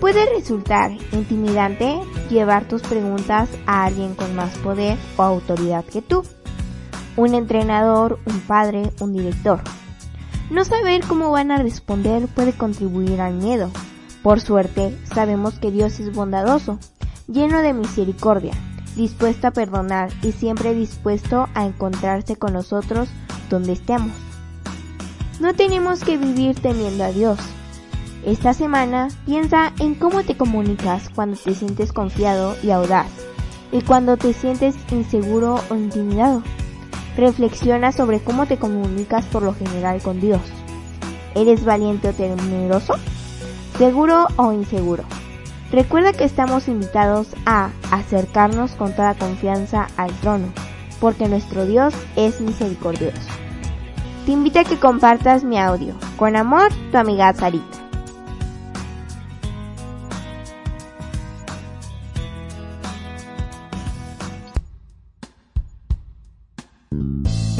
Puede resultar intimidante llevar tus preguntas a alguien con más poder o autoridad que tú. Un entrenador, un padre, un director. No saber cómo van a responder puede contribuir al miedo. Por suerte, sabemos que Dios es bondadoso, lleno de misericordia, dispuesto a perdonar y siempre dispuesto a encontrarse con nosotros donde estemos. No tenemos que vivir temiendo a Dios. Esta semana piensa en cómo te comunicas cuando te sientes confiado y audaz y cuando te sientes inseguro o intimidado. Reflexiona sobre cómo te comunicas por lo general con Dios. ¿Eres valiente o temeroso? ¿Seguro o inseguro? Recuerda que estamos invitados a acercarnos con toda confianza al trono, porque nuestro Dios es misericordioso. Te invito a que compartas mi audio. Con amor, tu amiga Sarita.